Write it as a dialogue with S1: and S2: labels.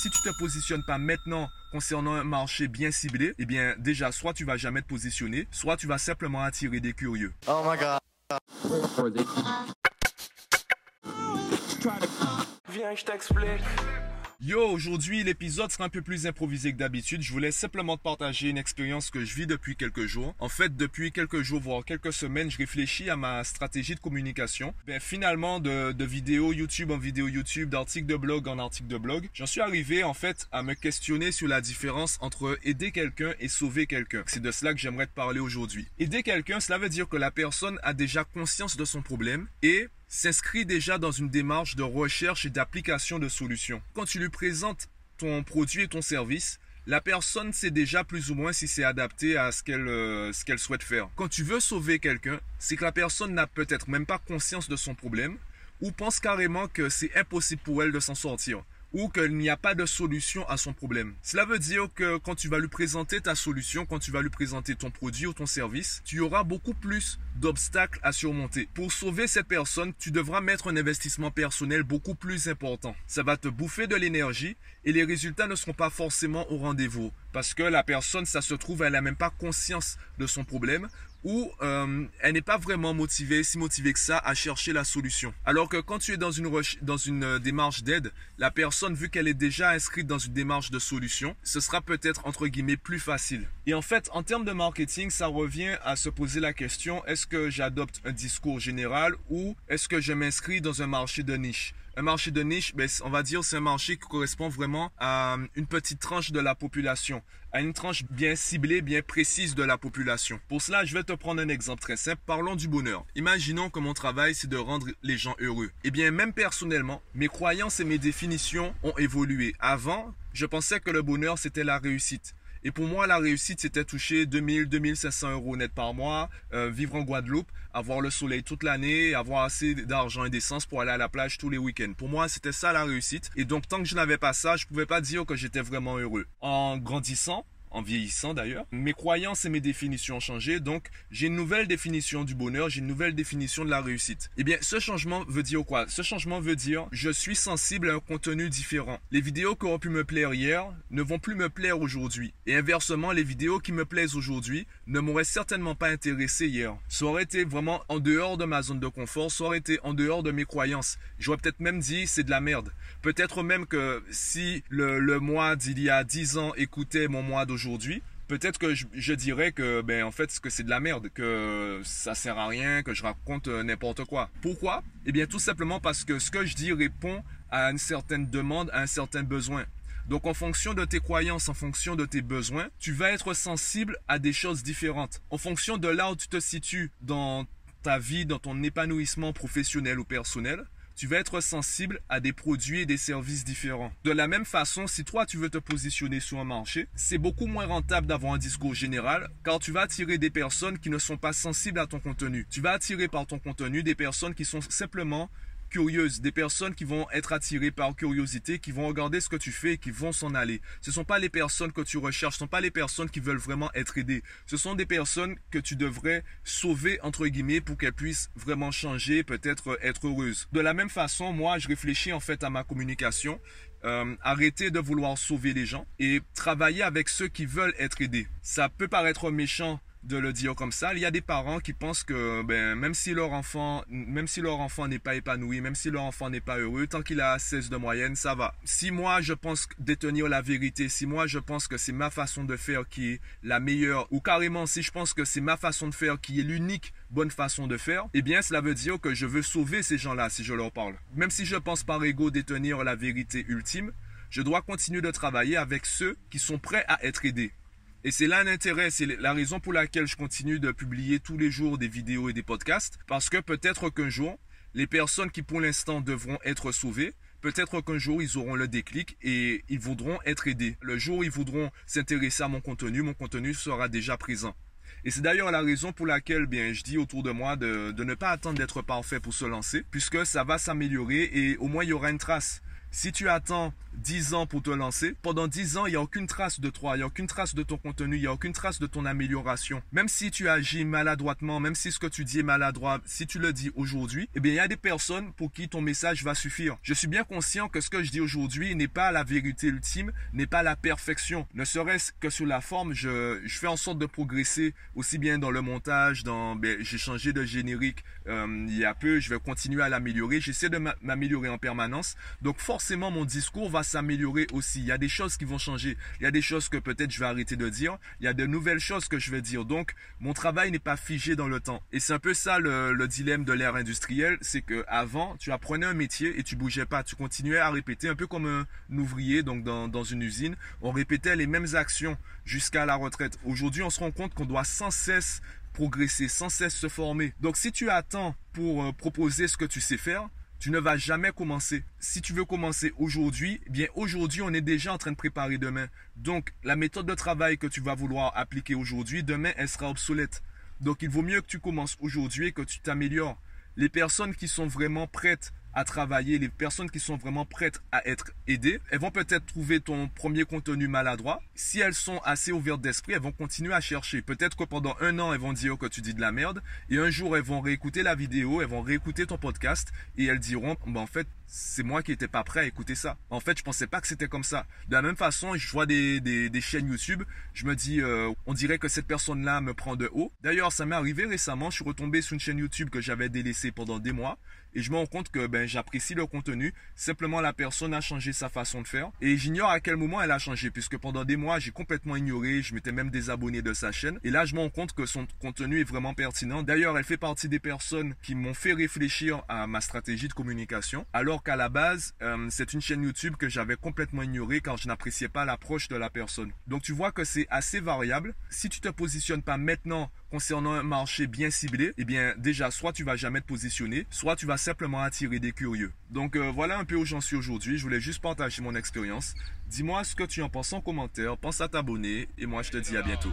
S1: si tu te positionnes pas maintenant concernant un marché bien ciblé, eh bien déjà soit tu vas jamais te positionner, soit tu vas simplement attirer des curieux.
S2: Oh my god.
S3: Viens, je t'explique.
S1: Yo, aujourd'hui l'épisode sera un peu plus improvisé que d'habitude. Je voulais simplement te partager une expérience que je vis depuis quelques jours. En fait, depuis quelques jours, voire quelques semaines, je réfléchis à ma stratégie de communication. Ben finalement, de, de vidéos YouTube en vidéo YouTube, d'articles de blog en articles de blog, j'en suis arrivé en fait à me questionner sur la différence entre aider quelqu'un et sauver quelqu'un. C'est de cela que j'aimerais te parler aujourd'hui. Aider quelqu'un, cela veut dire que la personne a déjà conscience de son problème et s'inscrit déjà dans une démarche de recherche et d'application de solutions. Quand tu lui présentes ton produit et ton service, la personne sait déjà plus ou moins si c'est adapté à ce qu'elle euh, souhaite faire. Quand tu veux sauver quelqu'un, c'est que la personne n'a peut-être même pas conscience de son problème ou pense carrément que c'est impossible pour elle de s'en sortir ou qu'il n'y a pas de solution à son problème. Cela veut dire que quand tu vas lui présenter ta solution, quand tu vas lui présenter ton produit ou ton service, tu auras beaucoup plus d'obstacles à surmonter. Pour sauver cette personne, tu devras mettre un investissement personnel beaucoup plus important. Ça va te bouffer de l'énergie et les résultats ne seront pas forcément au rendez-vous parce que la personne, ça se trouve, elle n'a même pas conscience de son problème ou euh, elle n'est pas vraiment motivée, si motivée que ça, à chercher la solution. Alors que quand tu es dans une, dans une euh, démarche d'aide, la personne, vu qu'elle est déjà inscrite dans une démarche de solution, ce sera peut-être entre guillemets plus facile. Et en fait, en termes de marketing, ça revient à se poser la question, est-ce que j'adopte un discours général ou est-ce que je m'inscris dans un marché de niche? Un marché de niche, ben, on va dire c'est un marché qui correspond vraiment à une petite tranche de la population, à une tranche bien ciblée, bien précise de la population. Pour cela, je vais te prendre un exemple très simple. Parlons du bonheur. Imaginons que mon travail, c'est de rendre les gens heureux. Eh bien, même personnellement, mes croyances et mes définitions ont évolué. Avant, je pensais que le bonheur, c'était la réussite. Et pour moi, la réussite, c'était toucher 2000, 2500 euros net par mois, euh, vivre en Guadeloupe, avoir le soleil toute l'année, avoir assez d'argent et d'essence pour aller à la plage tous les week-ends. Pour moi, c'était ça la réussite. Et donc, tant que je n'avais pas ça, je pouvais pas dire que j'étais vraiment heureux. En grandissant, en vieillissant d'ailleurs. Mes croyances et mes définitions ont changé, donc j'ai une nouvelle définition du bonheur, j'ai une nouvelle définition de la réussite. Eh bien, ce changement veut dire quoi? Ce changement veut dire je suis sensible à un contenu différent. Les vidéos qui auraient pu me plaire hier ne vont plus me plaire aujourd'hui. Et inversement, les vidéos qui me plaisent aujourd'hui ne m'auraient certainement pas intéressé hier. Ça aurait été vraiment en dehors de ma zone de confort, ça aurait été en dehors de mes croyances. J'aurais peut-être même dit c'est de la merde. Peut-être même que si le, le mois d'il y a 10 ans écoutait mon mois d'aujourd'hui, aujourd'hui, peut-être que je, dirais que ben en fait que c'est de la merde, que ça sert à rien, que je raconte euh, n'importe quoi. Pourquoi? Eh bien tout simplement parce que ce que je dis répond à une certaine demande, à un certain besoin. Donc en fonction de tes croyances, en fonction de tes besoins, tu vas être sensible à des choses différentes. En fonction de là où tu te situes dans ta vie, dans ton épanouissement professionnel ou personnel, tu vas être sensible à des produits et des services différents. De la même façon, si toi tu veux te positionner sur un marché, c'est beaucoup moins rentable d'avoir un discours général car tu vas attirer des personnes qui ne sont pas sensibles à ton contenu. Tu vas attirer par ton contenu des personnes qui sont simplement curieuses, des personnes qui vont être attirées par curiosité, qui vont regarder ce que tu fais et qui vont s'en aller. Ce ne sont pas les personnes que tu recherches, ce ne sont pas les personnes qui veulent vraiment être aidées. Ce sont des personnes que tu devrais sauver, entre guillemets, pour qu'elles puissent vraiment changer, peut-être être heureuses. De la même façon, moi, je réfléchis en fait à ma communication. Euh, arrêter de vouloir sauver les gens et travailler avec ceux qui veulent être aidés. Ça peut paraître méchant de le dire comme ça. Il y a des parents qui pensent que ben, même si leur enfant, même si leur enfant n'est pas épanoui, même si leur enfant n'est pas heureux, tant qu'il a 16 de moyenne, ça va. Si moi je pense détenir la vérité, si moi je pense que c'est ma façon de faire qui est la meilleure, ou carrément si je pense que c'est ma façon de faire qui est l'unique bonne façon de faire, eh bien cela veut dire que je veux sauver ces gens-là si je leur parle. Même si je pense par ego détenir la vérité ultime, je dois continuer de travailler avec ceux qui sont prêts à être aidés. Et c'est là l'intérêt, c'est la raison pour laquelle je continue de publier tous les jours des vidéos et des podcasts, parce que peut-être qu'un jour, les personnes qui pour l'instant devront être sauvées, peut-être qu'un jour ils auront le déclic et ils voudront être aidés. Le jour où ils voudront s'intéresser à mon contenu, mon contenu sera déjà présent. Et c'est d'ailleurs la raison pour laquelle bien, je dis autour de moi de, de ne pas attendre d'être parfait pour se lancer, puisque ça va s'améliorer et au moins il y aura une trace Si tu attends 10 ans pour te lancer, pendant 10 ans, il n'y a aucune trace de toi, il n'y a aucune trace de ton contenu, il n'y a aucune trace de ton amélioration. Même si tu agis maladroitement, même si ce que tu dis est maladroit, si tu le dis aujourd'hui, eh bien, il y a des personnes pour qui ton message va suffire. Je suis bien conscient que ce que je dis aujourd'hui n'est pas la vérité ultime, n'est pas la perfection. Ne serait-ce que sur la forme, je, fais en sorte de progresser aussi bien dans le montage, dans, ben, j'ai changé de générique euh, il y a peu, je vais continuer à l'améliorer, j'essaie de m'améliorer en permanence. Donc, forcément, mon discours va s'améliorer aussi. Il y a des choses qui vont changer. Il y a des choses que peut-être je vais arrêter de dire. Il y a de nouvelles choses que je vais dire. Donc, mon travail n'est pas figé dans le temps. Et c'est un peu ça le, dilemme de l'ère industrielle. C'est que avant, tu apprenais un métier et tu bougeais pas. Tu continuais à répéter un peu comme un ouvrier, donc dans, une usine. On répétait les mêmes actions jusqu'à la retraite. Aujourd'hui, on se rend compte qu'on doit sans cesse progresser, sans cesse se former. Donc si tu attends pour euh, proposer ce que tu sais faire, tu ne vas jamais commencer. Si tu veux commencer aujourd'hui, eh bien aujourd'hui, on est déjà en train de préparer demain. Donc, la méthode de travail que tu vas vouloir appliquer aujourd'hui, demain, elle sera obsolète. Donc, il vaut mieux que tu commences aujourd'hui et que tu t'améliores. Les personnes qui sont vraiment prêtes à travailler, les personnes qui sont vraiment prêtes à être aidées, elles vont peut-être trouver ton premier contenu maladroit. Si elles sont assez ouvertes d'esprit, elles vont continuer à chercher. Peut-être que pendant un an, elles vont dire que tu dis de la merde. Et un jour, elles vont réécouter la vidéo, elles vont réécouter ton podcast et elles diront, bah, en fait, c'est moi qui n'étais pas prêt à écouter ça. En fait, je pensais pas que c'était comme ça. De la même façon, je vois des, des, chaînes YouTube, je me dis, euh, on dirait que cette personne-là me prend de haut. D'ailleurs, ça m'est arrivé récemment, je suis retombé sur une chaîne YouTube que j'avais délaissée pendant des mois et je me rends compte que ben, j'apprécie le contenu. Simplement, la personne a changé sa façon de faire et j'ignore à quel moment elle a changé puisque pendant des mois, j'ai complètement ignoré, je m'étais même désabonné de sa chaîne et là, je me rends compte que son contenu est vraiment pertinent. D'ailleurs, elle fait partie des personnes qui m'ont fait réfléchir à ma stratégie de communication alors qu'à la base, euh, c'est une chaîne YouTube que j'avais complètement ignorée car je n'appréciais pas l'approche de la personne. Donc tu vois que c'est assez variable. Si tu te positionnes pas maintenant concernant un marché bien ciblé, eh bien déjà soit tu vas jamais te positionner, soit tu vas simplement attirer des curieux. Donc euh, voilà un peu où j'en suis aujourd'hui. Je voulais juste partager mon expérience. Dis-moi ce que tu en penses en commentaire. Pense à t'abonner et moi je te dis à bientôt.